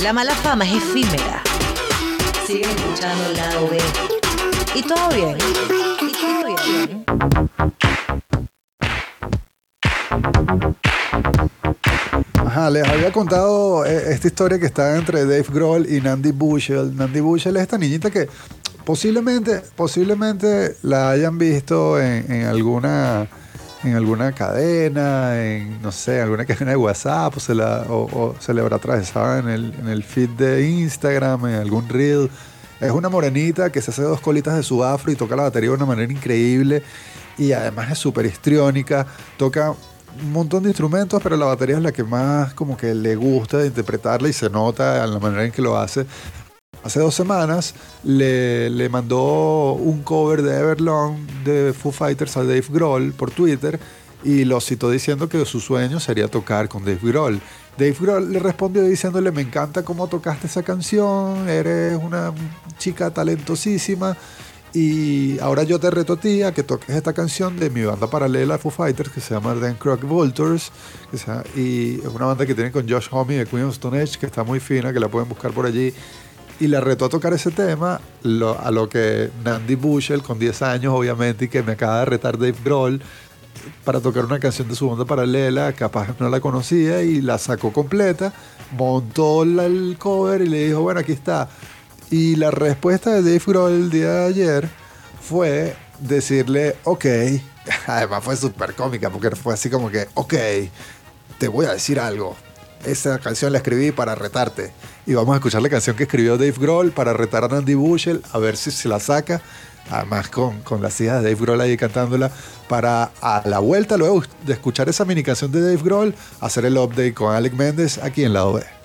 La mala fama es efímera. Siguen escuchando el lado B. Y todo bien. Y todo bien. Ajá, les había contado eh, esta historia que está entre Dave Grohl y Nandy Bushell. Nandy Bushell es esta niñita que posiblemente, posiblemente la hayan visto en, en alguna en alguna cadena, en no sé, alguna cadena de WhatsApp, o se, la, o, se le habrá atravesado en el, en el feed de Instagram, en algún reel. Es una morenita que se hace dos colitas de su afro y toca la batería de una manera increíble. Y además es súper histriónica. Toca un montón de instrumentos, pero la batería es la que más como que le gusta de interpretarla y se nota en la manera en que lo hace. Hace dos semanas le, mandó un cover de Everlong de Foo Fighters a Dave Grohl por Twitter y lo citó diciendo que su sueño sería tocar con Dave Grohl. Dave Grohl le respondió diciéndole, me encanta cómo tocaste esa canción, eres una chica talentosísima y ahora yo te reto a que toques esta canción de mi banda paralela Foo Fighters que se llama Dan Croc Vultures y es una banda que tienen con Josh Homme de Queen of Stone Age que está muy fina, que la pueden buscar por allí y la retó a tocar ese tema, lo- a lo que Nandy Bushell, con 10 años obviamente, y que me acaba de retar Dave Grohl, para tocar una canción de su banda paralela, capaz no la conocía y la sacó completa, montó la- el cover y le dijo, bueno, aquí está. Y la respuesta de Dave Grohl el día de ayer fue decirle, ok, además fue súper cómica porque fue así como que, ok, te voy a decir algo. Esa canción la escribí para retarte. Y vamos a escuchar la canción que escribió Dave Grohl para retar a Nandy Bushell, a ver si se la saca. Además, con, con las hijas de Dave Grohl ahí cantándola. Para a la vuelta, luego de escuchar esa mini canción de Dave Grohl, hacer el update con Alec Méndez aquí en Lado B.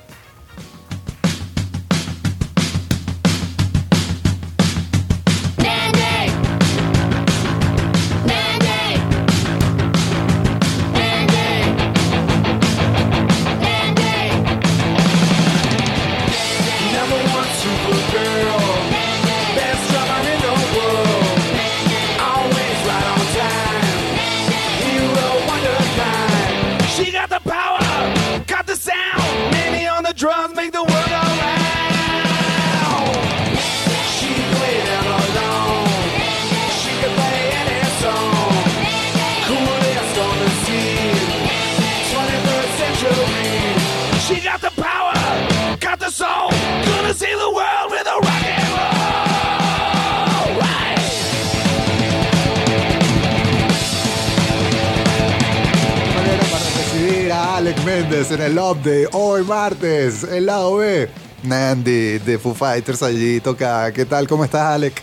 Méndez en el update hoy martes, el lado B. Nandy de Foo Fighters allí toca. ¿Qué tal? ¿Cómo estás, Alex?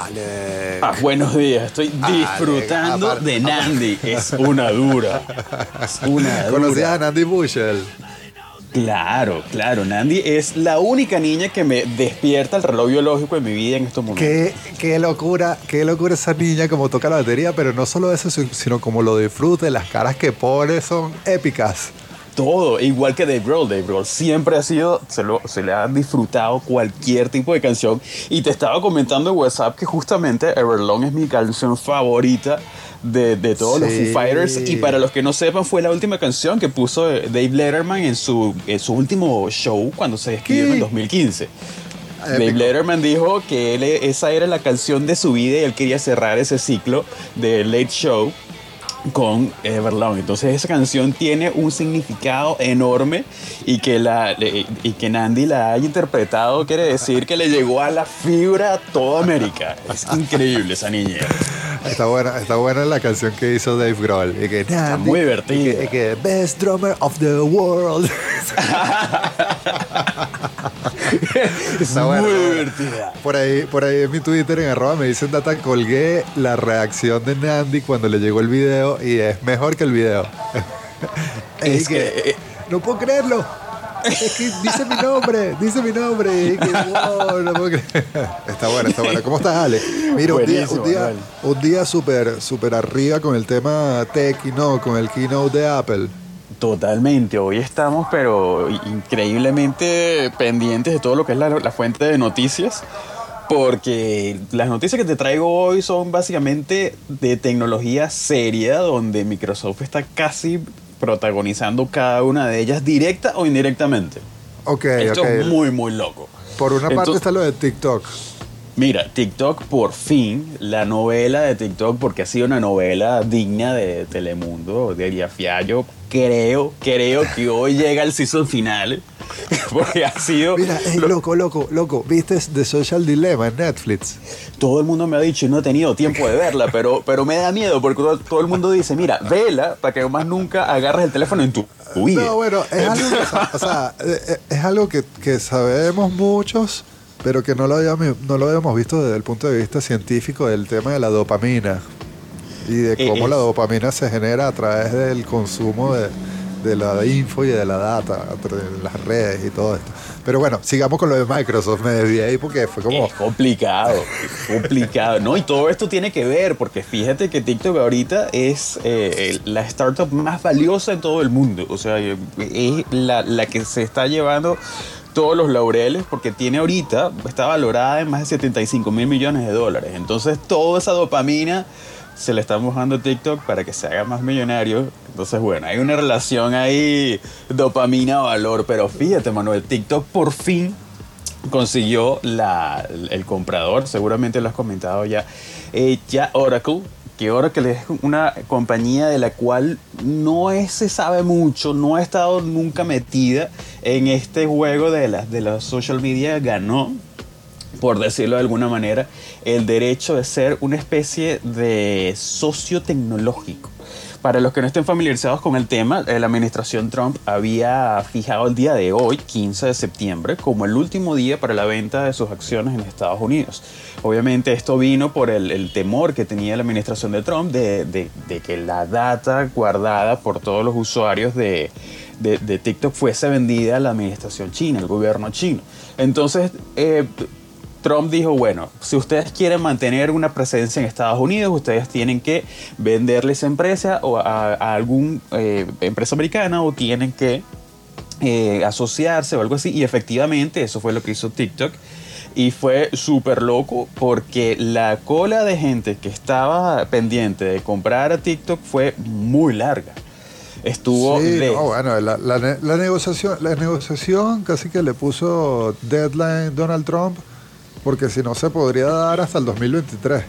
Alex. Ah, buenos días, estoy disfrutando de Nandy. Es una dura. Es una ¿Conocías dura. a Nandy Bushell? Claro, claro. Nandy es la única niña que me despierta el reloj biológico de mi vida en estos momentos. Qué, qué locura, qué locura esa niña como toca la batería, pero no solo eso, sino como lo disfruta, y las caras que pone son épicas. Todo, igual que Dave Grohl. Dave Grohl siempre ha sido, se, lo- se le ha disfrutado cualquier tipo de canción. Y te estaba comentando en WhatsApp que justamente Everlong es mi canción favorita de, de todos los. Foo Fighters. Y para los que no sepan, fue la última canción que puso eh, Dave Letterman en su, en su último show cuando se despidió en ¿Qué? el 2015. Dave. Letterman dijo que él- esa era la canción de su vida y él quería cerrar ese ciclo de Late Show con Everlong. Entonces esa canción tiene un significado enorme y que, la, y que Nandy la haya interpretado quiere decir que le llegó a la fibra a toda América. Es increíble esa niña. Está buena, está buena la canción que hizo Dave Grohl. Y que, Nandy, muy divertida. Y que, y que, Best Drummer of the World. Es Está muy divertida. Por ahí, por ahí en mi Twitter, en arroba, me dicen data, colgué la reacción de Nandy cuando le llegó el video y es mejor que el video. Es que, eh, no puedo creerlo. Es que dice mi nombre, dice mi nombre. Y que, wow, no puedo creer. Está buena, está buena. ¿Cómo estás, Ale? Mira, un día, un día, un día súper, súper arriba con el tema tech y no, con el keynote de Apple. Totalmente, hoy estamos pero increíblemente pendientes de todo lo que es la, la fuente de noticias, porque las noticias que te traigo hoy son básicamente de tecnología seria, donde Microsoft está casi protagonizando cada una de ellas directa o indirectamente. Ok, Esto es muy, muy loco. Por una parte está lo de TikTok. Mira, TikTok por fin, la novela de TikTok, porque ha sido una novela digna de Telemundo, de Diafia. Yo creo, creo que hoy llega el season final, porque ha sido... Mira, ey, lo- loco, loco, loco. ¿Viste The Social Dilemma en Netflix? todo el mundo me ha dicho y no he tenido tiempo de verla, pero, pero me da miedo porque todo, todo el mundo dice, mira, vela para que más nunca agarres el teléfono en tu, vida. No, bueno, es algo, que, o sea, eh, eh, es algo que, que sabemos muchos, pero que no lo, habíamos, no lo habíamos visto desde el punto de vista científico del tema de la dopamina y de Eh, cómo es- la dopamina se genera a través del consumo de, de la info y de la data, de las redes y todo esto. Pero bueno, sigamos con lo de Microsoft. Me desvié ahí porque fue como... Es complicado, es complicado, ¿no? Y todo esto tiene que ver, porque fíjate que TikTok ahorita es eh, la startup más valiosa en todo el mundo. O sea, es la, la que se está llevando todos los laureles, porque tiene ahorita, está valorada en más de 75 mil millones de dólares. Entonces, toda esa dopamina se le estamos dando a TikTok para que se haga más millonario. Entonces, bueno, hay una relación ahí dopamina-valor. Pero fíjate, Manuel, TikTok por fin consiguió la, el comprador, seguramente lo has comentado ya, eh, ya Oracle, que Oracle es una compañía de la cual no es- se sabe mucho, no ha estado nunca metida en este juego de las de la social media, ganó por decirlo de alguna manera, el derecho de ser una especie de socio tecnológico. Para los que no estén familiarizados con el tema, eh, la administración Trump había fijado el día de hoy, 15 de septiembre, como el último día para la venta de sus acciones en Estados Unidos. Obviamente esto vino por el, temor que tenía la administración de Trump de, de- que la data guardada por todos los usuarios de TikTok fuese vendida a la administración china, al gobierno chino. Entonces, eh, Trump dijo, bueno, si ustedes quieren mantener una presencia en Estados Unidos, ustedes tienen que venderle esa empresa o a, a algún eh, empresa americana o tienen que eh, asociarse o algo así. Y efectivamente eso fue lo que hizo TikTok. Y fue súper loco porque la cola de gente que estaba pendiente de comprar a TikTok fue muy larga. Estuvo Sí, no, bueno, la, la negociación, la negociación casi que le puso deadline Donald Trump, porque si no se podría dar hasta el 2023.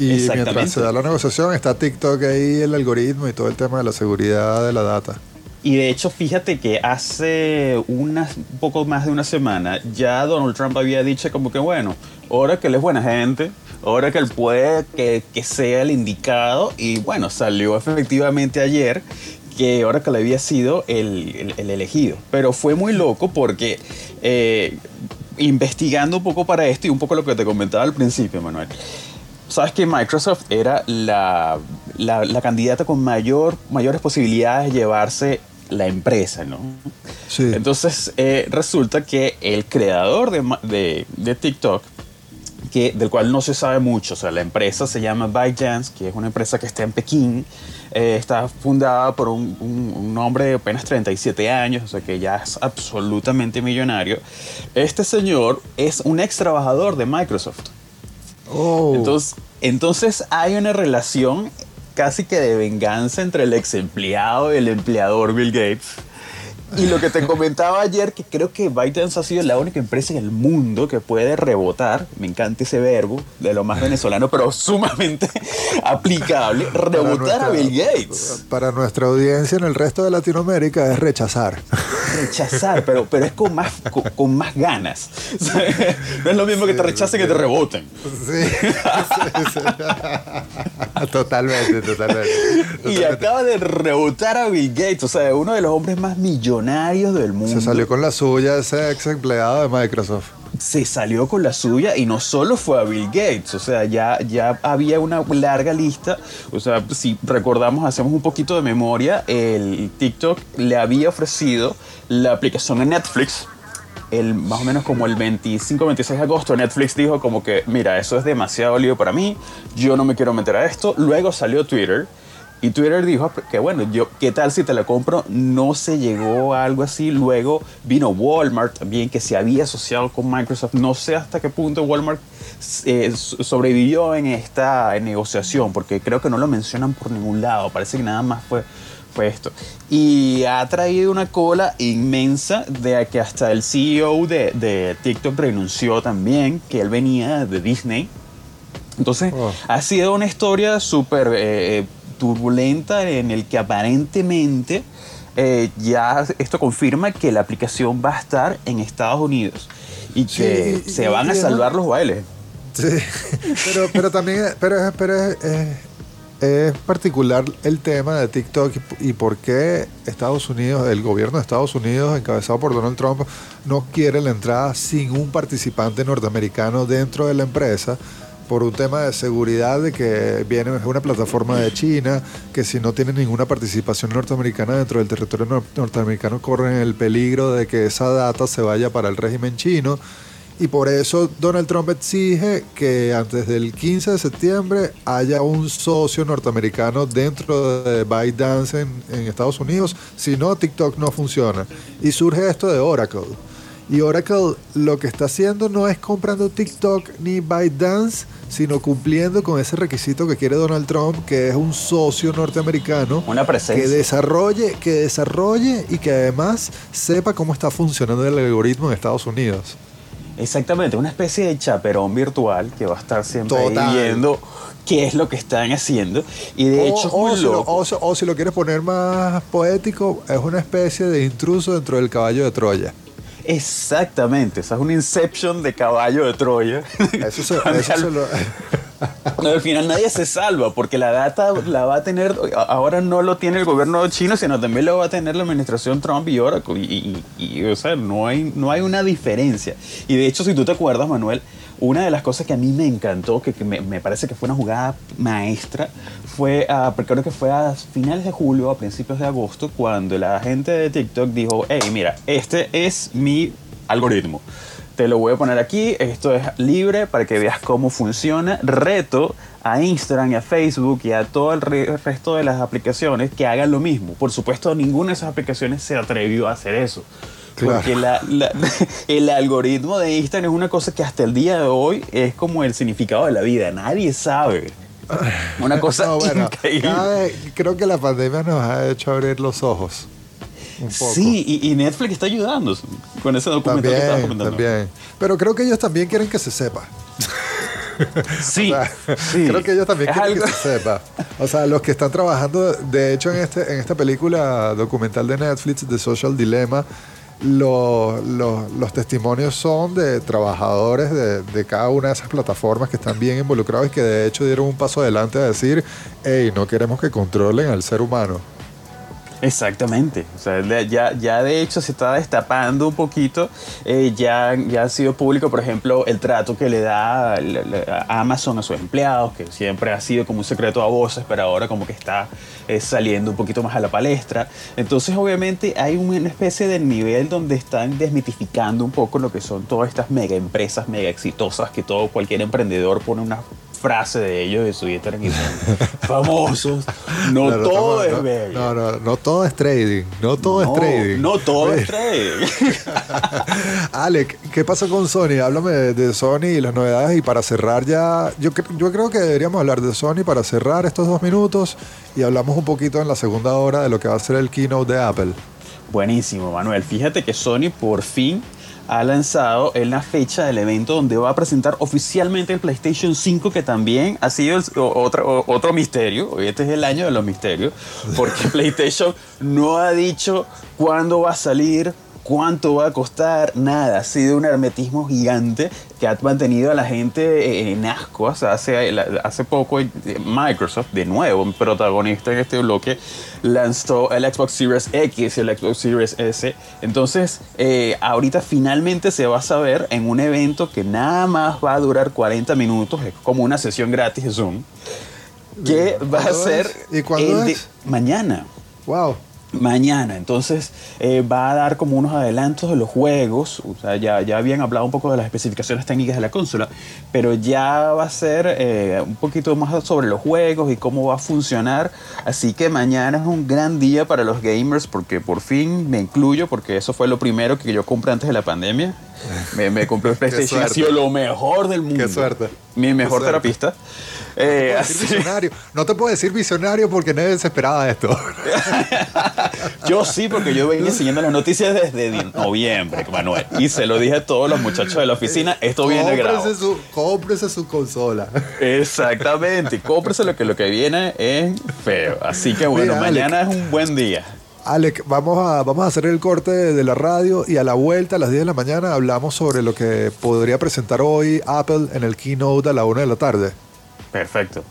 Y mientras se da la negociación está TikTok ahí, el algoritmo y todo el tema de la seguridad de la data. Y de hecho, fíjate que hace unas, un poco más de una semana ya Donald Trump había dicho como que, bueno, ahora que él es buena gente, ahora que él puede que, que sea el indicado, y bueno, salió efectivamente ayer que ahora que le había sido el, el- el elegido. Pero fue muy loco porque eh, investigando un poco para esto y un poco lo que te comentaba al principio, Manuel. Sabes que Microsoft era la, la- la candidata con mayor, mayores posibilidades de llevarse la empresa, ¿no? Sí. Entonces eh, resulta que el creador de, de- de TikTok, que, del cual no se sabe mucho, o sea, la empresa se llama ByteDance, que es una empresa que está en Pekín, eh, está fundada por un, un- un hombre de apenas 37 años, o sea, que ya es absolutamente millonario. Este señor es un ex trabajador de Microsoft. Oh, Entonces, entonces hay una relación casi que de venganza entre el ex empleado y el empleador Bill Gates. Y lo que te comentaba ayer, que creo que ByteDance ha sido la única empresa en el mundo que puede rebotar, me encanta ese verbo, de lo más venezolano, pero sumamente aplicable, no a Bill Gates. Para nuestra audiencia en el resto de Latinoamérica es rechazar. Rechazar, pero, pero es con más, con, con más ganas. No es lo mismo que te rechacen que te reboten. Sí, sí, sí. totalmente, totalmente. Y totalmente. acaba de rebotar a Bill Gates, o sea, uno de los hombres más millonarios del mundo. Se salió con la suya ese ex empleado de Microsoft. Se salió con la suya y no solo fue a Bill Gates, o sea, ya, ya había una larga lista. O sea, si recordamos, hacemos un poquito de memoria, el TikTok le había ofrecido la aplicación de Netflix. El, más o menos como el 25-26 de agosto, Netflix dijo como que, mira, eso es demasiado lío para mí, yo no me quiero meter a esto. Luego salió Twitter y Twitter dijo que bueno, yo, ¿qué tal si te la compro? No se llegó a algo así. Luego vino Walmart también, que se había asociado con Microsoft. No sé hasta qué punto Walmart eh, so- sobrevivió en esta negociación, porque creo que no lo mencionan por ningún lado. Parece que nada más fue, fue esto. Y ha traído una cola inmensa de que hasta el CEO de, de TikTok renunció también, que él venía de Disney. Entonces, Oh. ha sido una historia súper eh, turbulenta en el que aparentemente eh, ya esto confirma que la aplicación va a estar en Estados Unidos y que se van a salvar los bailes. Sí, pero, pero también pero, es- pero es particular el tema de TikTok y, y por qué Estados Unidos, el gobierno de Estados Unidos, encabezado por Donald Trump, no quiere la entrada sin un participante norteamericano dentro de la empresa por un tema de seguridad de que viene una plataforma de China que si no tiene ninguna participación norteamericana dentro del territorio nor- norteamericano corren el peligro de que esa data se vaya para el régimen chino y por eso Donald Trump exige que antes del 15 de septiembre haya un socio norteamericano dentro de ByteDance en, en Estados Unidos. Si no, TikTok no funciona. Y surge esto de Oracle. Y Oracle lo que está haciendo no es comprando TikTok ni ByteDance, sino cumpliendo con ese requisito que quiere Donald Trump, que es un socio norteamericano Una que presencia. desarrolle, que desarrolle y que además sepa cómo está funcionando el algoritmo en Estados Unidos. Exactamente, una especie de chaperón virtual que va a estar siempre Total. viendo qué es lo que están haciendo. Y de hecho, o, o si lo, loco. o si- o si lo quieres poner más poético, es una especie de intruso dentro del caballo de Troya. Exactamente, esa es una inception de caballo de Troya. Eso se, eso al, se lo- no, al final nadie se salva porque la data la va a tener, ahora no lo tiene el gobierno chino, sino también lo va a tener la administración Trump y Oracle. Y, y- y, o sea, no hay, no hay una diferencia. Y de hecho, si tú te acuerdas, Manuel, una de las cosas que a mí me encantó, que, me, parece que fue una jugada maestra, fue, a, porque creo que fue a finales de julio, a principios de agosto, cuando la gente de TikTok dijo, hey, mira, este es mi algoritmo. Te lo voy a poner aquí, esto es libre para que veas cómo funciona. Reto a Instagram y a Facebook y a todo el re- resto de las aplicaciones que hagan lo mismo. Por supuesto, ninguna de esas aplicaciones se atrevió a hacer eso. Claro. Porque la- la- el algoritmo de Instagram es una cosa que hasta el día de hoy es como el significado de la vida. Nadie sabe. Una cosa No, bueno, increíble. vez- creo que la pandemia nos ha hecho abrir los ojos. Un poco. Sí, y, y Netflix está ayudando con ese documental que estabas También, comentando. también. Pero creo que ellos también quieren que se sepa. Sí, O sea, sí. Creo que ellos también Es quieren algo- que se sepa. O sea, los que están trabajando, de hecho, en, este, en esta película documental de Netflix, The Social Dilemma, lo- lo- los testimonios son de trabajadores de, de cada una de esas plataformas que están bien involucrados y que de hecho dieron un paso adelante a decir, hey, no queremos que controlen al ser humano. Exactamente. O sea, ya, ya de hecho se está destapando un poquito. Eh, ya, ya ha sido público, por ejemplo, el trato que le da Amazon a sus empleados, que siempre ha sido como un secreto a voces, pero ahora como que está eh, saliendo un poquito más a la palestra. Entonces, obviamente, hay una especie de nivel donde están desmitificando un poco lo que son todas estas mega empresas, mega exitosas, que todo cualquier emprendedor pone una frase de ellos de su son famosos. No todo estamos- es no, bello. No, no, no todo es trading. No todo no, es trading. No todo Oye, es trading. Alec, ¿qué pasó con Sony? Háblame de, de Sony y las novedades. Y para cerrar ya, yo, yo creo que deberíamos hablar de Sony para cerrar estos dos minutos y hablamos un poquito en la segunda hora de lo que va a ser el keynote de Apple. Buenísimo, Manuel. Fíjate que Sony por fin ha lanzado en la fecha del evento donde va a presentar oficialmente el PlayStation 5, que también ha sido el- otro, otro misterio. Hoy este es el año de los misterios, porque PlayStation no ha dicho cuándo va a salir, cuánto va a costar, nada. Ha sido un hermetismo gigante que ha mantenido a la gente en asco. O sea, hace, hace poco eh, Microsoft, de nuevo, protagonista en este bloque, lanzó el Xbox Series X y el Xbox Series S. Entonces, eh, ahorita finalmente se va a saber en un evento que nada más va a durar 40 minutos, es como una sesión gratis de Zoom, que va a ¿Cuándo ser? ¿Y cuándo de mañana Wow. Mañana. Entonces eh, va a dar como unos adelantos de los juegos. O sea, ya, ya habían hablado un poco de las especificaciones técnicas de la consola, pero ya va a ser eh, un poquito más sobre los juegos y cómo va a funcionar. Así que mañana es un gran día para los gamers porque por fin me incluyo, porque eso fue lo primero que yo compré antes de la pandemia. Me, me compré un PlayStation, ha suerte. sido lo mejor del mundo. suerte. Mi mejor suerte. terapista. Eh, No te puedo decir así- visionario. No te puedo decir visionario porque nadie se esperaba esto. yo sí, porque yo venía siguiendo las noticias desde noviembre, Manuel. Y se lo dije a todos los muchachos de la oficina, esto viene grabado. Cómprese su, cómprese su consola. Exactamente, cómprese lo que lo que viene es feo. Así que bueno, Mira, Alec. mañana es un buen día. Alec, vamos a, vamos a hacer el corte de la radio y a la vuelta a las 10 de la mañana hablamos sobre lo que podría presentar hoy Apple en el keynote a la 1 de la tarde. Perfecto.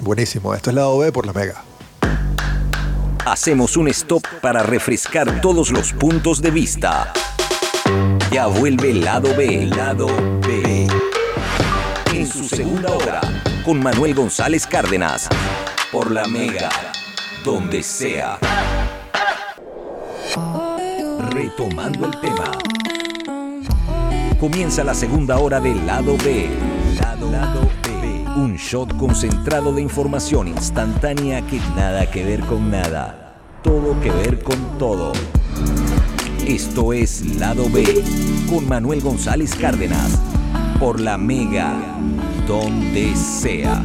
Buenísimo, esto es lado B por la Mega. Hacemos un stop para refrescar todos los puntos de vista. Ya vuelve el lado B, el lado B. En su segunda hora, con Manuel González Cárdenas. Por la Mega, donde sea. Retomando el tema. Comienza la segunda hora del lado B. Lado, lado B. Un shot concentrado de información instantánea que nada que ver con nada. Todo que ver con todo. Esto es Lado B con Manuel González Cárdenas. Por la Mega, donde sea.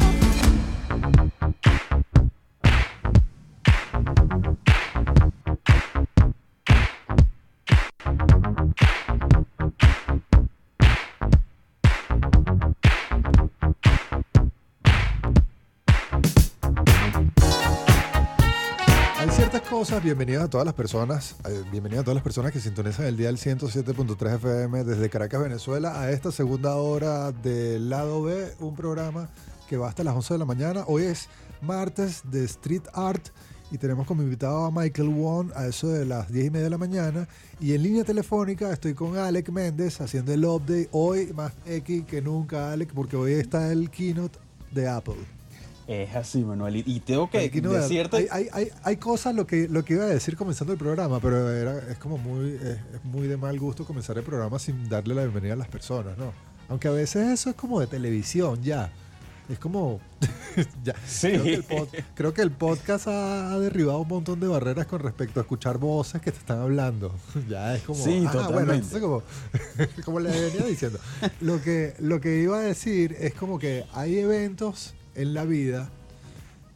Bienvenidas a todas las personas, eh, a todas las personas que sintonizan el día del 107.3 FM desde Caracas, Venezuela, a esta segunda hora del lado B, un programa que va hasta las 11 de la mañana. Hoy es martes de Street Art y tenemos como invitado a Michael Wong a eso de las 10 y media de la mañana. Y en línea telefónica estoy con Alec Méndez haciendo el update. Hoy más X que nunca, Alec, porque hoy está el keynote de Apple. Es así, Manuel. Y- tengo que Aquí no, decirte. hay, hay, hay, cosas lo que, lo que iba a decir comenzando el programa, pero era, es como muy, es, es muy de mal gusto comenzar el programa sin darle la bienvenida a las personas, ¿no? Aunque a veces eso es como de televisión ya. Es como. ya. Sí. Creo, que el pod- creo que el podcast ha, ha derribado un montón de barreras con respecto a escuchar voces que te están hablando. ya es como. Sí, ah, bueno, totalmente. entonces como, como le venía diciendo. Lo que, lo que iba a decir es como que hay eventos en la vida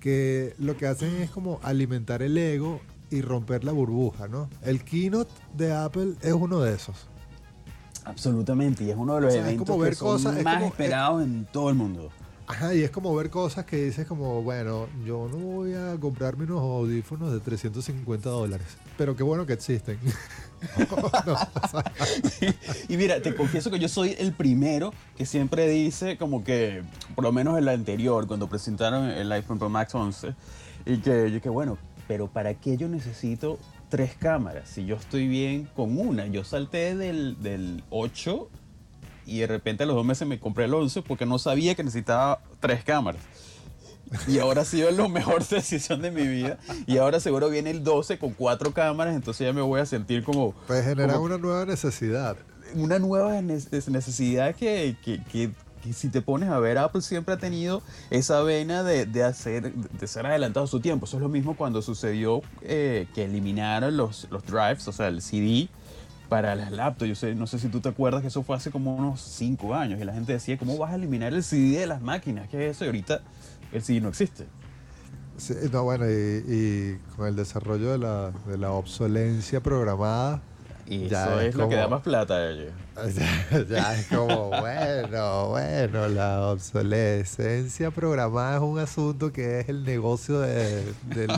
que lo que hacen es como alimentar el ego y romper la burbuja, ¿no? El keynote de Apple es uno de esos. Absolutamente. Y es uno de los O sea, eventos como ver que son cosas, es más como- esperados en todo el mundo. Ajá, y es como ver cosas que dices como, bueno, yo no voy a comprarme unos audífonos de 350 dólares, pero qué bueno que existen. Y mira, te confieso que yo soy el primero que siempre dice como que, por lo menos el anterior, cuando presentaron el iPhone Pro Max 11, y que yo que bueno, pero ¿para qué yo necesito tres cámaras? Si yo estoy bien con una, yo salté del, del 8 y de repente a los dos meses me compré el 11 porque no sabía que necesitaba tres cámaras. Y ahora ha sido la mejor decisión de mi vida. Y ahora seguro viene el 12 con cuatro cámaras, entonces ya me voy a sentir como, pues generan como una nueva necesidad. una nueva ne- necesidad que, que- que- que si te pones a ver, Apple siempre ha tenido esa vena de, de hacer, de ser adelantado a su tiempo. Eso es lo mismo cuando sucedió eh, que eliminaron los, los drives, o sea, el CD para las laptops. Yo sé, no sé si tú te acuerdas que eso fue hace como unos 5 años y la gente decía, ¿cómo vas a eliminar el CD de las máquinas? ¿Qué es eso? Y ahorita el CD no existe. Sí, no, bueno, y, y con el desarrollo de la, de la obsolencia programada, Y Ya eso es es, lo que como- da más plata a ellos. ya, ya es como, bueno, bueno, la obsolescencia programada es un asunto que es el negocio de- del,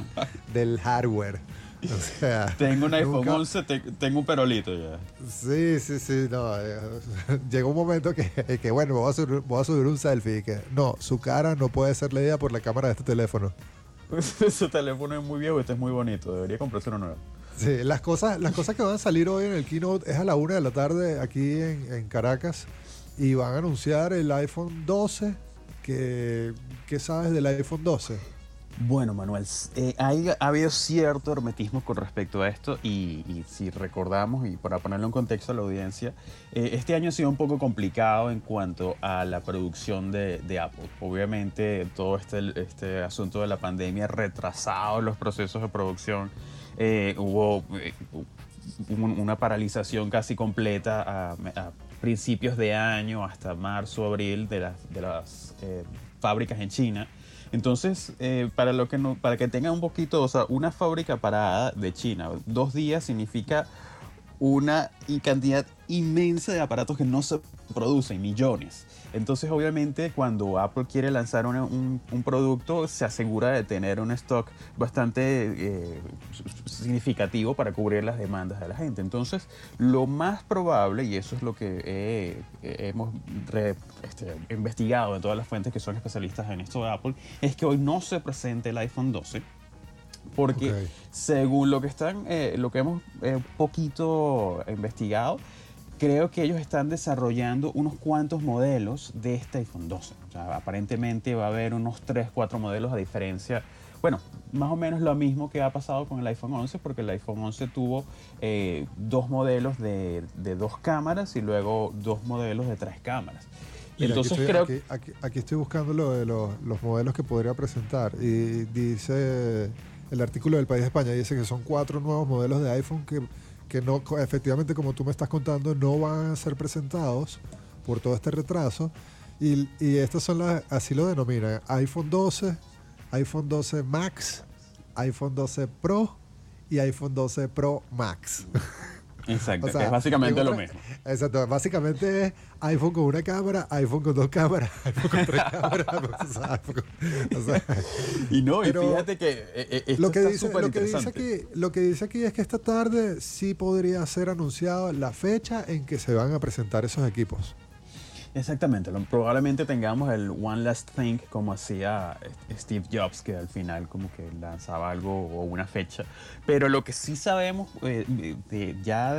del hardware. O sea, Tengo un iPhone nunca- 11, te- tengo un perolito ya. Sí, sí, sí, no. eh, Llegó un momento que, que, bueno, voy a, subir, voy a subir un selfie y que no, su cara no puede ser leída por la cámara de este teléfono. Su teléfono es muy viejo, este es muy bonito. Debería comprarse uno nuevo. Sí, las cosas, las cosas que van a salir hoy en el keynote es a la una de la tarde aquí en, en Caracas y van a anunciar el iPhone 12. Que, ¿Qué sabes del iPhone 12? Bueno, Manuel, eh, hay- ha habido cierto hermetismo con respecto a esto y, y si recordamos, y para ponerlo en contexto a la audiencia, eh, este año ha sido un poco complicado en cuanto a la producción de, de Apple. Obviamente todo este, este asunto de la pandemia ha retrasado los procesos de producción. Eh, hubo eh, un- una paralización casi completa a, a principios de año hasta marzo, abril de las, de las eh, fábricas en China. Entonces, eh, para, lo que no, para que tengan un poquito, o sea, una fábrica parada de China, dos días significa una cantidad inmensa de aparatos que no se producen, millones. Entonces, obviamente, cuando Apple quiere lanzar un, un producto, se asegura de tener un stock bastante eh, significativo para cubrir las demandas de la gente. Entonces, lo más probable, y eso es lo que he- hemos este, investigado en todas las fuentes que son especialistas en esto de Apple, es que hoy no se presente el iPhone 12 porque según lo que están eh, lo que hemos eh, poquito investigado creo que ellos están desarrollando unos cuantos modelos de este iPhone 12 o sea, aparentemente va a haber unos 3 4 modelos a diferencia. Bueno más o menos lo mismo que ha pasado con el iPhone 11 porque el iPhone 11 tuvo eh, dos modelos de, de dos cámaras y luego dos modelos de tres cámaras. Mira, entonces aquí estoy, creo aquí, aquí- aquí estoy buscando lo de los, los modelos que podría presentar. Y dice el artículo del País de España dice que son cuatro nuevos modelos de iPhone que, que no efectivamente como tú me estás contando no van a ser presentados por todo este retraso. Y, y estas son las así lo denominan iPhone 12 iPhone 12 Max iPhone 12 Pro y iPhone 12 Pro Max exacto O sea, que es básicamente en lo mismo Exacto, básicamente es iPhone con una cámara, iPhone con dos cámaras, iPhone con tres cámaras. o sea, iPhone con- o sea, y no y fíjate que eh, eh, esto lo, que está dice, lo, que dice aquí, lo que dice aquí es que esta tarde sí podría ser anunciado la fecha en que se van a presentar esos equipos. Exactamente, probablemente tengamos el One Last Thing como hacía eh, Steve Jobs, que al final como que lanzaba algo o una fecha. Pero lo que sí sabemos eh, ya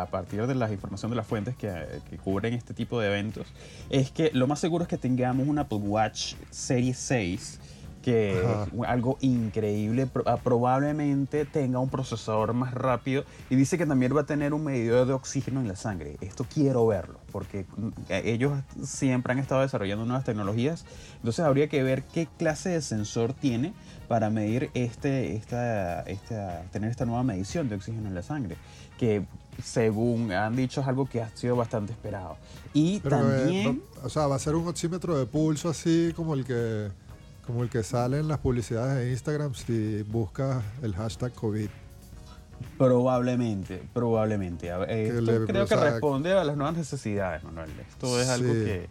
a partir de la información de las fuentes que, que cubren este tipo de eventos, es que lo más seguro es que tengamos un Apple Watch Series 6 que Ajá. es algo increíble, ah, probablemente tenga un procesador más rápido y dice que también va a tener un medidor de oxígeno en la sangre. Esto quiero verlo, porque mm, eh, ellos siempre han estado desarrollando nuevas tecnologías, entonces habría que ver qué clase de sensor tiene para medir este, esta, esta, tener esta nueva medición de oxígeno en la sangre, que según han dicho es algo que ha sido bastante esperado. Y Pero, eh, también... no- o sea, va a ser un oxímetro de pulso así como el que como el que sale en las publicidades de Instagram si buscas el hashtag COVID. Probablemente, probablemente. Esto le- creo o que responde a las nuevas necesidades, Manuel. Esto es algo que,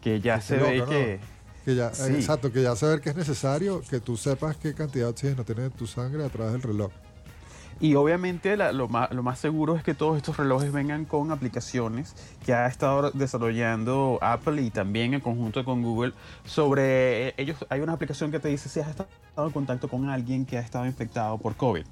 que ya se loco, ve ¿no? que... Que ya, Sí. Exacto, que ya saber que es necesario que tú sepas qué cantidad de oxígeno tiene tu sangre a través del reloj. Y obviamente la- lo, más, lo más seguro es que todos estos relojes vengan con aplicaciones que ha estado desarrollando Apple y también en conjunto con Google sobre eh, ellos. Hay una aplicación que te dice si has estado en contacto con alguien que ha estado infectado por COVID.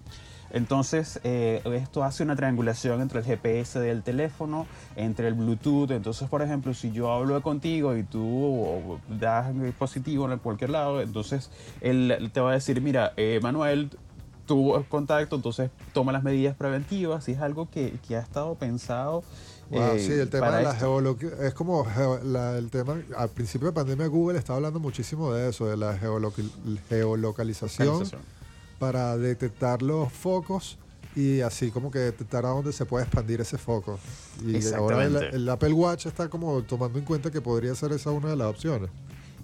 Entonces, eh, esto hace una triangulación entre el GPS del teléfono, entre el Bluetooth. Entonces, por ejemplo, si yo hablo contigo y tú das positivo en cualquier lado, entonces él te va a decir, mira, eh, Manuel, tuvo contacto, entonces toma las medidas preventivas y es algo que, que ha estado pensado. Wow, eh, sí, el tema de la geolocación, es como geo- la- el tema, al principio de pandemia Google estaba hablando muchísimo de eso, de la geoloca- geolocalización Localización. para detectar los focos y así como que detectar a dónde se puede expandir ese foco. Y ahora el, el Apple Watch está como tomando en cuenta que podría ser esa una de las opciones.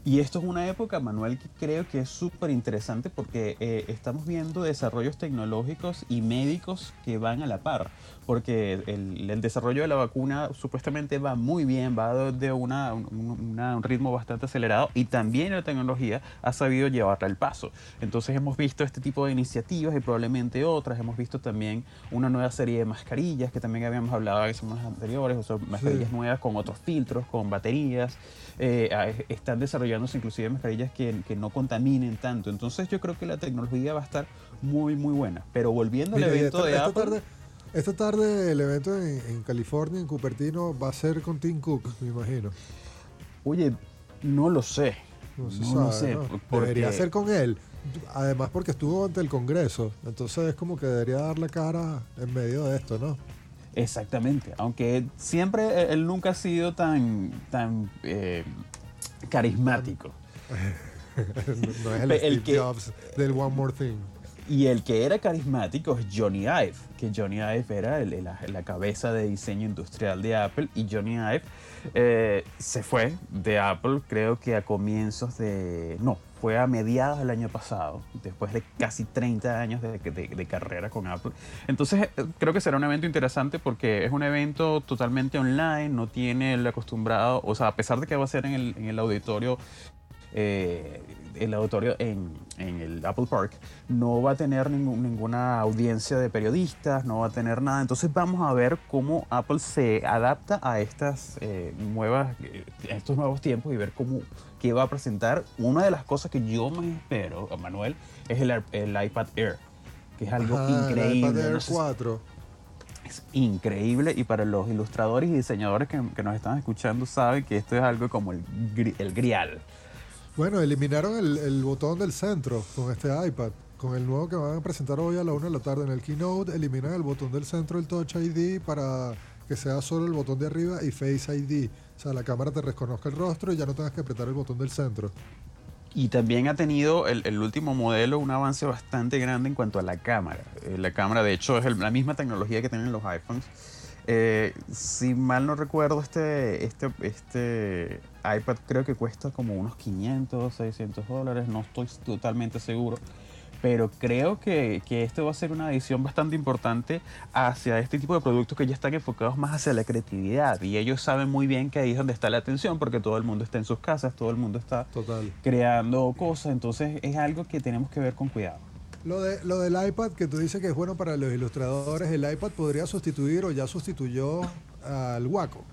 Y esto es una época, Manuel, que creo que es súper interesante porque eh, estamos viendo desarrollos tecnológicos y médicos que van a la par. Porque el, el desarrollo de la vacuna supuestamente va muy bien, va de, una- un, una- un ritmo bastante acelerado y también la tecnología ha sabido llevarla al paso. Entonces hemos visto este tipo de iniciativas y probablemente otras. Hemos visto también una nueva serie de mascarillas que también habíamos hablado en semanas anteriores, o sea, mascarillas nuevas con otros filtros, con baterías. Eh, están desarrollándose inclusive mascarillas que, que no contaminen tanto. Entonces yo creo que la tecnología va a estar muy, muy buena. Pero volviendo al Mira, evento esta, de Apple... tarde, esta tarde el evento en, en California, en Cupertino, va a ser con Tim Cook, me imagino. Oye, no lo sé. No se No lo sé. ¿no? porque- Debería ser con él. Además porque estuvo ante el Congreso. Entonces es como que debería dar la cara en medio de esto, ¿no? Exactamente. Aunque siempre eh, él nunca ha sido tan, tan eh, carismático. no es el, El Steve que- Jobs del One More Thing. Y el que era carismático es Johnny Ive, que Johnny Ive era el- la, la cabeza de diseño industrial de Apple y Johnny Ive eh, se fue de Apple creo que a comienzos de... No, fue a mediados del año pasado, después de casi 30 años de, de- de carrera con Apple. Entonces eh, creo que será un evento interesante porque es un evento totalmente online, no tiene el acostumbrado, o sea, a pesar de que va a ser en el, en el auditorio eh, el auditorio en, en el Apple Park no va a tener ningún- ninguna audiencia de periodistas, no va a tener nada. Entonces vamos a ver cómo Apple se adapta a estas eh, nuevas, eh, estos nuevos tiempos y ver cómo qué va a presentar. Una de las cosas que yo me espero, Manuel, es el, el iPad Air, que es algo Ajá, el increíble. iPad Air No sé si- 4. es increíble y para los ilustradores y diseñadores que, que nos están escuchando saben que esto es algo como el, el grial. Bueno, eliminaron el, el botón del centro con este iPad. Con el nuevo que van a presentar hoy a la 1 de la tarde en el keynote, eliminan el botón del centro del Touch ID para que sea solo el botón de arriba y Face ID. O sea, la cámara te reconozca el rostro y ya no tengas que apretar el botón del centro. Y también ha tenido el, el último modelo un avance bastante grande en cuanto a la cámara. Eh, la cámara, de hecho, es el- la misma tecnología que tienen los iPhones. Eh, si mal no recuerdo, este, este, este iPad creo que cuesta como unos 500, 600 dólares. No estoy totalmente seguro. Pero creo que, que esto va a ser una adición bastante importante hacia este tipo de productos que ya están enfocados más hacia la creatividad. Y ellos saben muy bien que ahí es donde está la atención, porque todo el mundo está en sus casas, todo el mundo está Total. creando cosas, entonces es algo que tenemos que ver con cuidado. Lo, de, lo del iPad que tú dices que es bueno para los ilustradores, el iPad podría sustituir o ya sustituyó al Waco.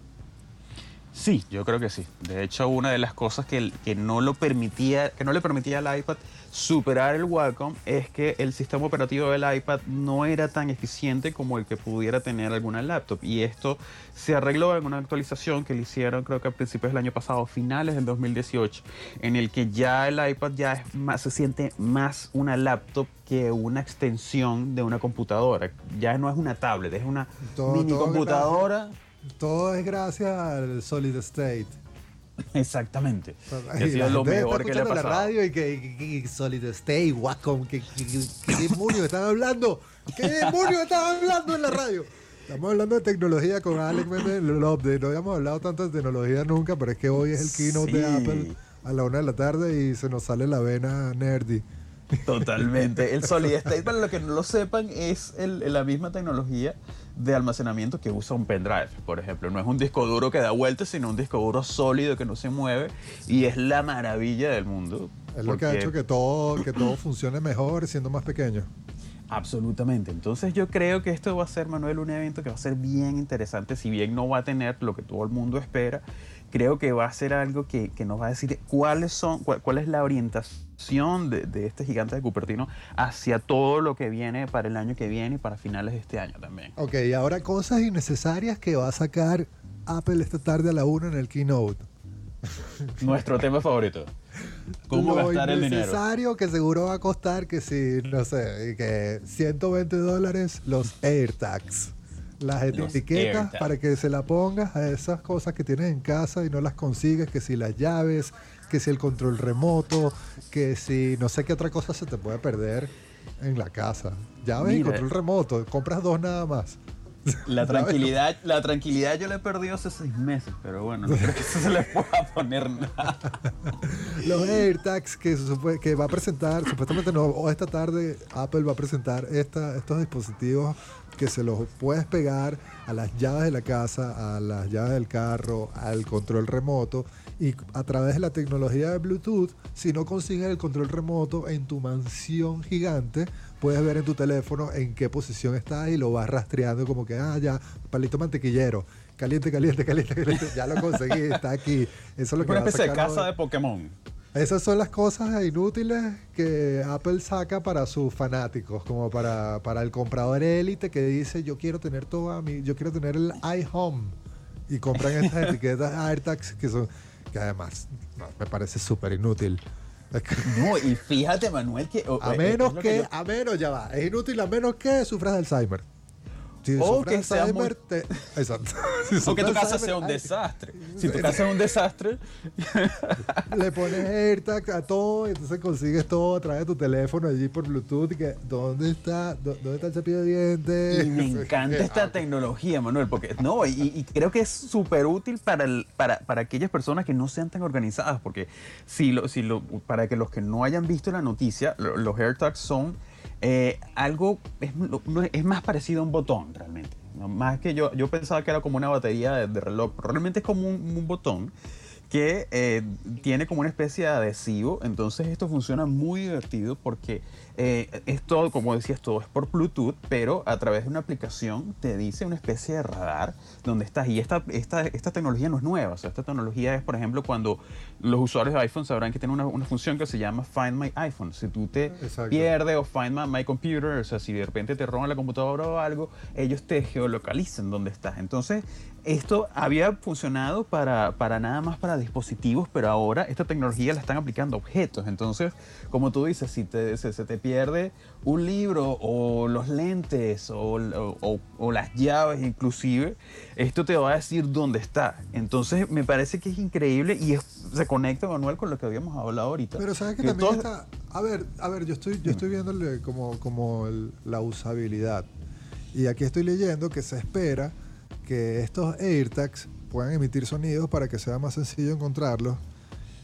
Sí, yo creo que sí. De hecho, una de las cosas que, que no lo permitía, que no le permitía al iPad superar el Wacom es que el sistema operativo del iPad no era tan eficiente como el que pudiera tener alguna laptop. Y esto se arregló en una actualización que le hicieron creo que a principios del año pasado, finales del 2018, en el que ya el iPad ya es más, se siente más una laptop que una extensión de una computadora. Ya no es una tablet, es una Todo- mini todo computadora. Todo es gracias al Solid State. Exactamente. Que ha sido lo mejor que le ha escuchando la pasado. radio y que, que- que- Solid State, Wacom, que, que- que- ¿qué demonios están hablando? ¿Qué demonios están hablando en la radio? Estamos hablando de tecnología con Alex Méndez. No habíamos hablado tanto de tecnología nunca, pero es que hoy es el keynote de Sí. Apple a la una de la tarde y se nos sale la vena nerdy. Totalmente. El Solid State, para los que no lo sepan, es el- la misma tecnología de almacenamiento que usa un pendrive, por ejemplo. No es un disco duro que da vueltas, sino un disco duro sólido que no se mueve y es la maravilla del mundo. Es lo que ha hecho que todo, que todo funcione mejor siendo más pequeño. Absolutamente. Entonces yo creo que esto va a ser, Manuel, un evento que va a ser bien interesante, si bien no va a tener lo que todo el mundo espera, creo que va a ser algo que, que nos va a decir cuáles son, cuál, cuál es la orientación de, de este gigante de Cupertino hacia todo lo que viene para el año que viene y para finales de este año también. Ok, y ahora cosas innecesarias que va a sacar Apple esta tarde a la una en el keynote. Nuestro tema favorito. ¿Cómo lo gastar el dinero? innecesario que seguro va a costar que si, no sé, que 120 dólares los AirTags. Las Los etiquetas AirTags. para que se la pongas a esas cosas que tienes en casa y no las consigues, que si las llaves, que si el control remoto, que si no sé qué otra cosa se te puede perder en la casa. Llaves y control remoto, compras dos nada más. La tranquilidad, la tranquilidad yo la he perdido hace seis meses, pero bueno, no creo que eso se le pueda poner nada. Los AirTags que, que va a presentar, supuestamente no, o esta tarde Apple va a presentar esta, estos dispositivos que se los puedes pegar a las llaves de la casa, a las llaves del carro, al control remoto y a través de la tecnología de Bluetooth, si no consigues el control remoto en tu mansión gigante, puedes ver en tu teléfono en qué posición está y lo vas rastreando como que, ah, ya, palito mantequillero, caliente, caliente, caliente, caliente, ya lo conseguí, está aquí. Eso es lo que Una especie de casa de Pokémon. Esas son las cosas inútiles que Apple saca para sus fanáticos, como para, para el comprador élite que dice yo quiero tener todo a mí, yo quiero tener el iHome y compran estas etiquetas AirTags que son que además no, me parece súper inútil. No, y fíjate, Manuel, que. A eh, menos es lo que, yo- a menos ya va, es inútil a menos que sufras de Alzheimer. Si O que sea muy- te- Exacto. Si O que tu casa sea un ay, desastre. Si tu casa es un desastre, Le pones AirTag a todo y entonces consigues todo a través de tu teléfono allí por Bluetooth. Y que, ¿Dónde está? ¿Dó- ¿Dónde está el cepillo de dientes? Y me encanta esta tecnología, Manuel, porque no, y, y creo que es súper útil para, el- para, para aquellas personas que no sean tan organizadas, porque si lo, si lo, para que los que no hayan visto la noticia, lo- los AirTags son eh, algo, es, es- más parecido a un botón realmente. Más que yo, yo pensaba que era como una batería de, de reloj, pero realmente es como un, un botón que eh, tiene como una especie de adhesivo. Entonces esto funciona muy divertido porque eh, es todo, como decías, todo es por Bluetooth, pero a través de una aplicación te dice una especie de radar donde estás. Y esta, esta, esta tecnología no es nueva. O sea, esta tecnología es, por ejemplo, cuando los usuarios de iPhone sabrán que tiene una, una función que se llama Find My iPhone. Si tú te Exacto. pierdes o Find my, my Computer, o sea, si de repente te roban la computadora o algo, ellos te geolocalizan donde estás. Entonces, esto había funcionado para, para nada más para dispositivos, pero ahora esta tecnología la están aplicando a objetos. Entonces, como tú dices, si te, se, se te pierde un libro o los lentes o, o- o las llaves inclusive, esto te va a decir dónde está. Entonces, me parece que es increíble y es- se conecta, Manuel, con lo que habíamos hablado ahorita. Pero sabes que, Que también todo- está. A ver, a ver, yo estoy, yo estoy viéndole como, como el- la usabilidad. Y aquí estoy leyendo que se espera que estos AirTags puedan emitir sonidos para que sea más sencillo encontrarlos.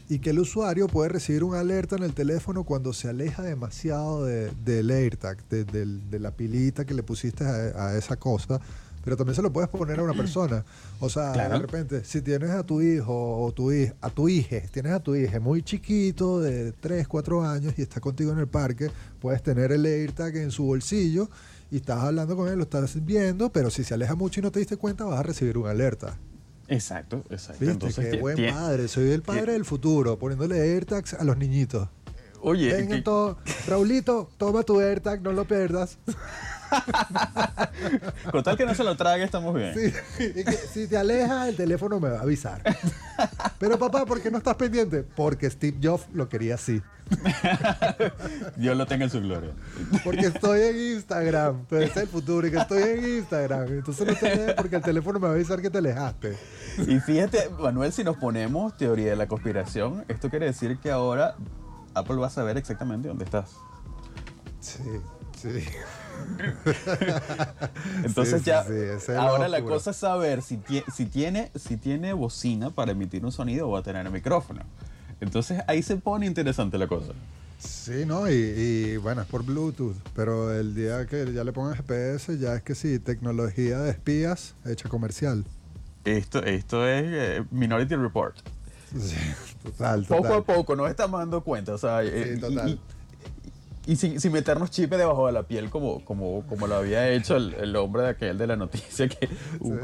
Y que el usuario puede recibir una alerta en el teléfono cuando se aleja demasiado de- del AirTag, de, la pilita que le pusiste a, a esa cosa. Pero también se lo puedes poner a una persona. O sea, Claro. de repente, si tienes a tu hijo o tu hija, a tu hija, tienes a tu hija muy chiquito, de 3, 4 años, y está contigo en el parque, puedes tener el AirTag en su bolsillo y estás hablando con él, lo estás viendo, pero si se aleja mucho y no te diste cuenta, vas a recibir una alerta. Exacto, exacto. ¿Viste? Entonces, Qué buen padre, soy el padre del futuro, poniéndole AirTags a los niñitos. Oye, Vengan que- todos, Raulito, toma tu AirTag, no lo pierdas. con tal que no se lo trague, estamos bien. Sí, y que si te alejas, el teléfono me va a avisar. Pero papá, ¿por qué no estás pendiente? Porque Steve Jobs lo quería así. Dios lo tenga en su gloria. Porque estoy en Instagram. Entonces es el futuro y que estoy en Instagram. Entonces no te alejes porque el teléfono me va a avisar que te alejaste. Y fíjate, Manuel, si nos ponemos teoría de la conspiración, esto quiere decir que ahora Apple va a saber exactamente dónde estás. Sí, sí. Entonces Sí, ya, sí, la ahora la cosa es saber si, tie- si, tiene, si tiene bocina para emitir un sonido o va a tener micrófono. Entonces ahí se pone interesante la cosa. Sí, ¿no? Y, y, bueno, es por Bluetooth. Pero el día que ya le pongan GPS, ya es que sí, tecnología de espías hecha comercial. Esto, esto es eh, Minority Report. Sí, total, total. Poco a poco nos estamos dando cuenta, o sea, eh, y- total. y, y sin, sin meternos chipes debajo de la piel como, como, como lo había hecho el, el hombre de aquel de la noticia que... uh,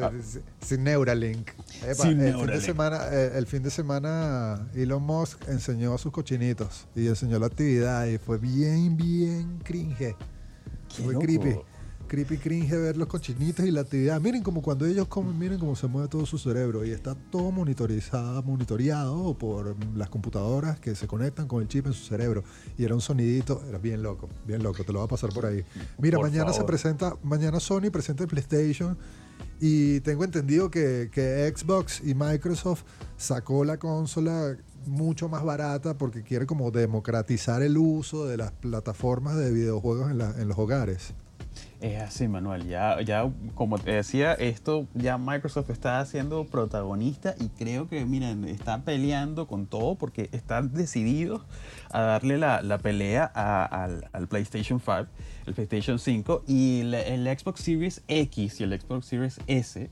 Sin Neuralink. Epa, Sin el, Fin de semana, eh, el fin de semana Elon Musk enseñó a sus cochinitos y enseñó la actividad y fue bien, bien cringe. Qué Fue loco. creepy. Creepy cringe ver los cochinitos y la actividad. Miren como cuando ellos comen, miren cómo se mueve todo su cerebro y está todo monitorizado, monitoreado por las computadoras que se conectan con el chip en su cerebro. Y era un sonidito, era bien loco, bien loco, te lo va a pasar por ahí. Mira, Por mañana se presenta, mañana Sony presenta el PlayStation y tengo entendido que, que Xbox y Microsoft sacó la consola mucho más barata porque quiere como democratizar el uso de las plataformas de videojuegos en, la- en los hogares. Es así, Manuel. Ya, ya, como te decía, esto ya Microsoft está siendo protagonista y creo que, miren, está peleando con todo porque están decididos a darle la, la pelea al, al PlayStation 5, el PlayStation 5 y el Xbox Series X y el Xbox Series S.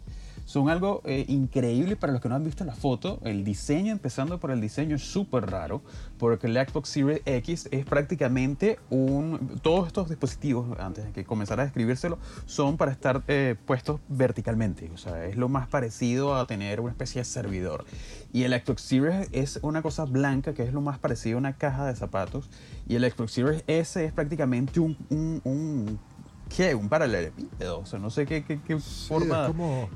Son algo eh, increíble para los que no han visto la foto. El diseño, empezando por el diseño, es súper raro, porque el Xbox Series X es prácticamente un... Todos estos dispositivos, antes de que comenzara a describírselo, son para estar eh, puestos verticalmente. O sea, es lo más parecido a tener una especie de servidor. Y el Xbox Series es una cosa blanca, que es lo más parecido a una caja de zapatos. Y el Xbox Series S es prácticamente un... un, un ¿Qué? Un paralelepípedo. O sea, no sé qué, qué, qué Sí, forma es como,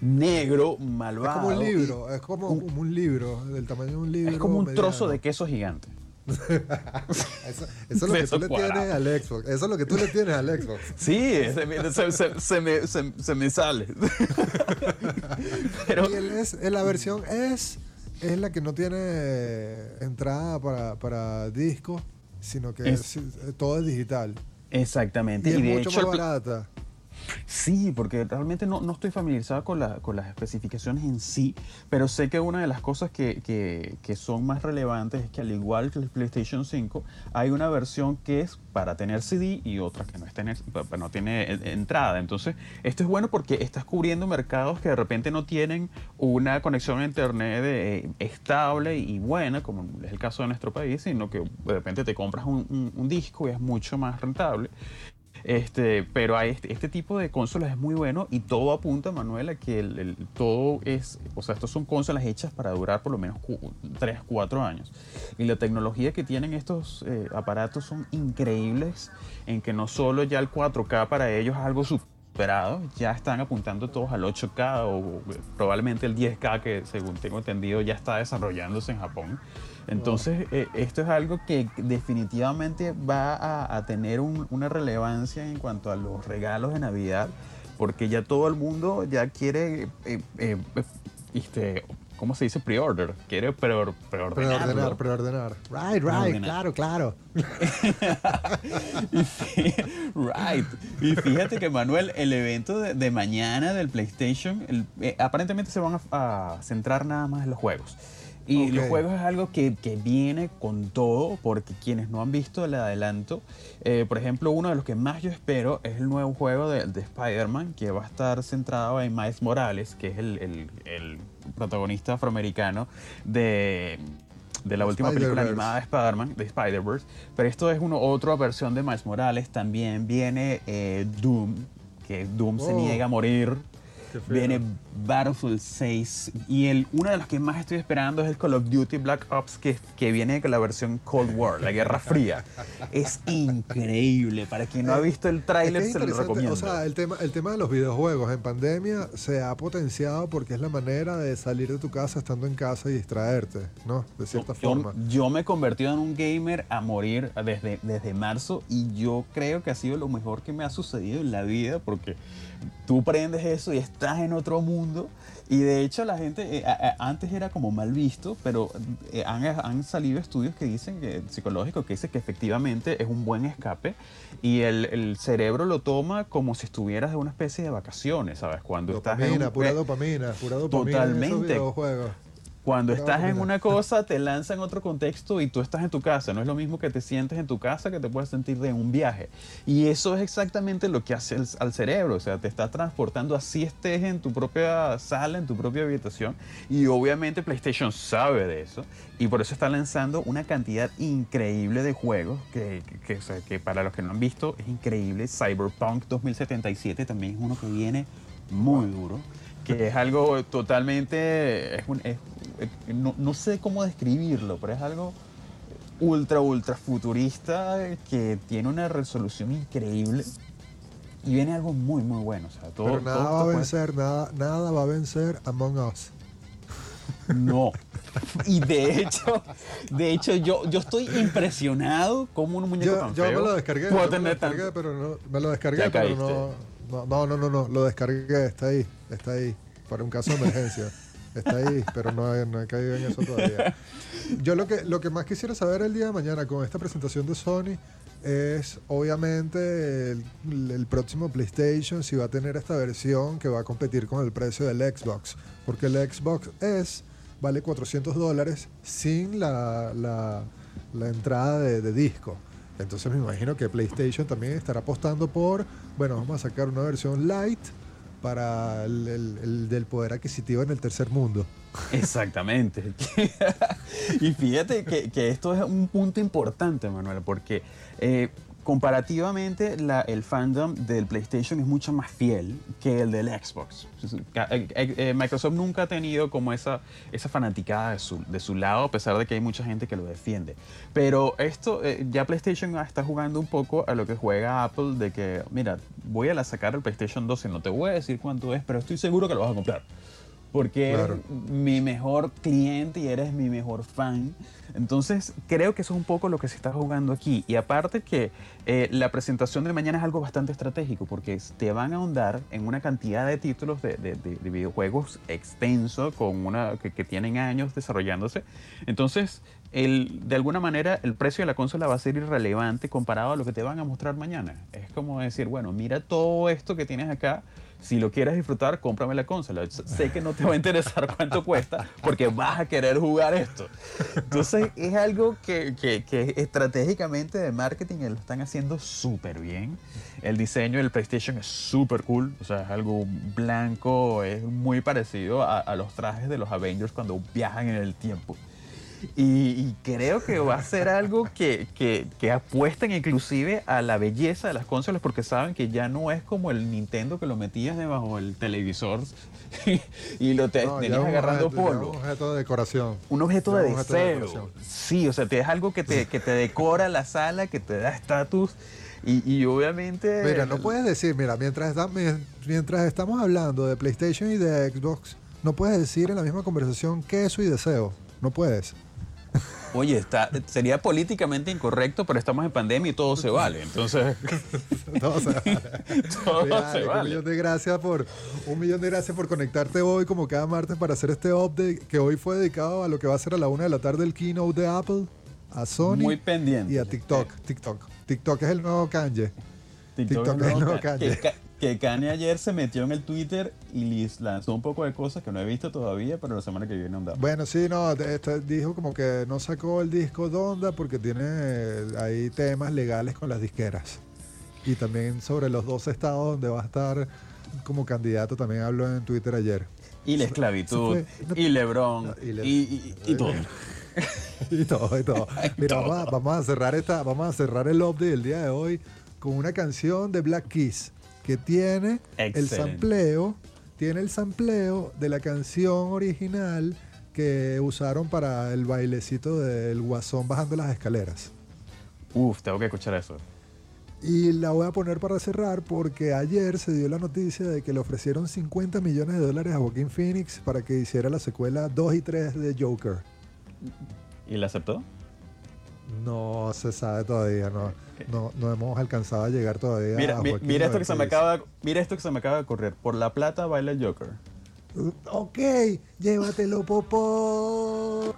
negro, es malvado. como un libro, y- es como un- como un libro, del tamaño de un libro. es como un trozo de queso gigante. Eso, eso es lo que tú le tienes al Xbox. Eso es lo que tú le tienes al Xbox. Sí, se, se- se- se me, se- me sale. Pero Y el es, eh, la versión es, es la que no tiene entrada para, para disco, sino que Es- es- eh, todo es digital. exactamente. Y es de mucho hecho, más barata. Sí, porque realmente no, no estoy familiarizado con, la- con las especificaciones en sí, pero sé que una de las cosas que, que- que son más relevantes es que al igual que el PlayStation 5, hay una versión que es para tener CD y otra que no, es tener, no tiene eh, entrada. Entonces, esto es bueno porque estás cubriendo mercados que de repente no tienen una conexión a Internet eh, estable y buena, como es el caso de nuestro país, sino que de repente te compras un, un- un disco y es mucho más rentable. Este, pero este, este tipo de consolas es muy bueno y todo apunta, Manuel, a que el, el- todo es, o sea, estos son consolas hechas para durar por lo menos 3, 4 años. Y la tecnología que tienen estos eh, aparatos son increíbles en que no solo ya el 4K para ellos es algo superado, ya están apuntando todos al 8K o probablemente el 10K que según tengo entendido ya está desarrollándose en Japón. Entonces, eh, esto es algo que definitivamente va a, a tener un- una relevancia en cuanto a los regalos de Navidad, porque ya todo el mundo ya quiere, eh, eh, este, ¿cómo se dice? Pre-order, quiere pre- preordenarlo. Preordenar, preordenar. Right, right, Preordenar. claro, claro. Y right. Y fíjate que Manuel, el evento de, de mañana del PlayStation, el- eh, aparentemente se van a, a centrar nada más en los juegos. Y Ok. los juegos es algo que, que viene con todo, porque quienes no han visto el adelanto, eh, por ejemplo, uno de los que más yo espero es el nuevo juego de, de Spider-Man, que va a estar centrado en Miles Morales, que es el, el- el protagonista afroamericano de, de la última película animada de Spider-Man, de Spider-Verse. Pero esto es una otra versión de Miles Morales. También viene eh, Doom, que Doom se Oh. niega a morir. Viene Battlefield 6. Y el, uno de los que más estoy esperando es el Call of Duty Black Ops, que, que viene con la versión Cold War, la Guerra Fría. es increíble. Para quien no ha visto el tráiler, se lo recomiendo. O sea, el tema, el tema de los videojuegos en pandemia se ha potenciado porque es la manera de salir de tu casa estando en casa y distraerte, ¿no? De cierta yo, forma. yo me he convertido en un gamer a morir desde, desde marzo y yo creo que ha sido lo mejor que me ha sucedido en la vida porque tú prendes eso y estás en otro mundo y de hecho la gente eh, a- a- antes era como mal visto pero eh, han, han salido estudios que dicen que psicológicos que dicen que efectivamente es un buen escape y el, el cerebro lo toma como si estuvieras de una especie de vacaciones sabes cuando estás en Dopamina, un- pura eh, dopamina, pura dopamina en esos Totalmente. videojuegos. Cuando estás en una cosa, te lanza en otro contexto y tú estás en tu casa. No es lo mismo que te sientes en tu casa que te puedes sentir de un viaje. Y eso es exactamente lo que hace el- al cerebro. O sea, te está transportando así estés en tu propia sala, en tu propia habitación. Y obviamente PlayStation sabe de eso. Y por eso está lanzando una cantidad increíble de juegos que, que- que, o sea, que para los que no han visto es increíble. Cyberpunk 2077 también es uno que viene muy duro que es algo totalmente, es un- es- es- no, no sé cómo describirlo, pero es algo ultra, ultra futurista que tiene una resolución increíble y viene algo muy, muy bueno. O sea, todo, Pero nada todo va a puede- vencer, nada, nada va a vencer Among Us. No. Y de hecho, de hecho yo, yo estoy impresionado como un muñeco Yo, tan yo me feo lo descargué, me lo tan- descargué, pero no, me lo descargué, Ya pero no, no, no, no, no, lo descargué, está ahí, está ahí, para un caso de emergencia. Está ahí, pero no he, no he caído en eso todavía. Yo lo que, lo que más quisiera saber el día de mañana con esta presentación de Sony es obviamente el, el próximo PlayStation si va a tener esta versión que va a competir con el precio del Xbox. Porque el Xbox S vale 400 dólares sin la, la- la entrada de, de disco. Entonces me imagino que PlayStation también estará apostando por, bueno, vamos a sacar una versión light para el, el- el del poder adquisitivo en el tercer mundo. Exactamente. y fíjate que, que esto es un punto importante, Manuel, porque eh, comparativamente el fandom del PlayStation es mucho más fiel que el del Xbox. Eh, eh, eh, Microsoft nunca ha tenido como esa, esa fanaticada de su, de su lado, a pesar de que hay mucha gente que lo defiende. Pero esto, ya PlayStation está jugando un poco a lo que juega Apple, de que, mira, voy a sacar el PlayStation 12, no te voy a decir cuánto es, pero estoy seguro que lo vas a comprar. Porque eres Claro. mi mejor cliente y eres mi mejor fan. Entonces, creo que eso es un poco lo que se está jugando aquí. Y aparte que eh, la presentación de mañana es algo bastante estratégico, porque te van a ahondar en una cantidad de títulos de, de- de- de videojuegos extenso, con una, que, que tienen años desarrollándose. Entonces, el, de alguna manera, el precio de la consola va a ser irrelevante comparado a lo que te van a mostrar mañana. Es como decir, bueno, mira todo esto que tienes acá. Si lo quieres disfrutar, cómprame la consola. Sé que no te va a interesar cuánto cuesta, porque vas a querer jugar esto. Entonces, es algo que, que- que estratégicamente de marketing lo están haciendo súper bien. El diseño del PlayStation es súper cool. O sea, es algo blanco, es muy parecido a, a los trajes de los Avengers cuando viajan en el tiempo. Y, y creo que va a ser algo que, que, que apuesten inclusive a la belleza de las consolas porque saben que ya no es como el Nintendo que lo metías debajo del televisor y lo te, No, tenías agarrando polvo. Un objeto de decoración. Un objeto Ya de un objeto de deseo. decoración. sí, o sea, es algo que te, que te decora la sala, que te da estatus y, y obviamente... Mira, no puedes decir, mira, mientras, mientras estamos hablando de PlayStation y de Xbox, no puedes decir en la misma conversación queso y deseo. No puedes. Oye, está, sería políticamente incorrecto, pero estamos en pandemia y todo se vale. Entonces, No, o sea, todo se Alex, Un vale. millón de gracias por un millón de gracias por conectarte hoy como cada martes para hacer este update que hoy fue dedicado a lo que va a ser a la una de la tarde el keynote de Apple, a Sony Muy pendiente. y a TikTok. TikTok. TikTok es el nuevo Kanye. TikTok, TikTok es es nuevo Kanye. Que, Ka- que Kanye ayer se metió en el Twitter y lanzó un poco de cosas que no he visto todavía, pero la semana que viene andamos. Bueno, sí, no, de- este, dijo como que no sacó el disco Donda porque tiene ahí temas legales con las disqueras. Y también sobre los dos estados donde va a estar como candidato, también habló en Twitter ayer. Y la esclavitud, y Lebron, No, y y, Le- y- y todo. y todo, y todo. Mira, Todo. Vamos, a, vamos a cerrar esta, vamos a cerrar el update del día de hoy con una canción de Black Keys que tiene el sampleo, tiene el sampleo de la canción original que usaron para el bailecito del guasón bajando las escaleras. Uf, tengo que escuchar eso. Y la voy a poner para cerrar porque ayer se dio la noticia de que le ofrecieron 50 millones de dólares a Joaquín Phoenix para que hiciera la secuela 2 y 3 de Joker. ¿Y la aceptó? No se sabe todavía, no, no, no hemos alcanzado a llegar todavía. Mira, a mi, mira esto que se me acaba, mira esto que se me acaba de correr. Por la plata baila el Joker. Ok, llévatelo, Popo.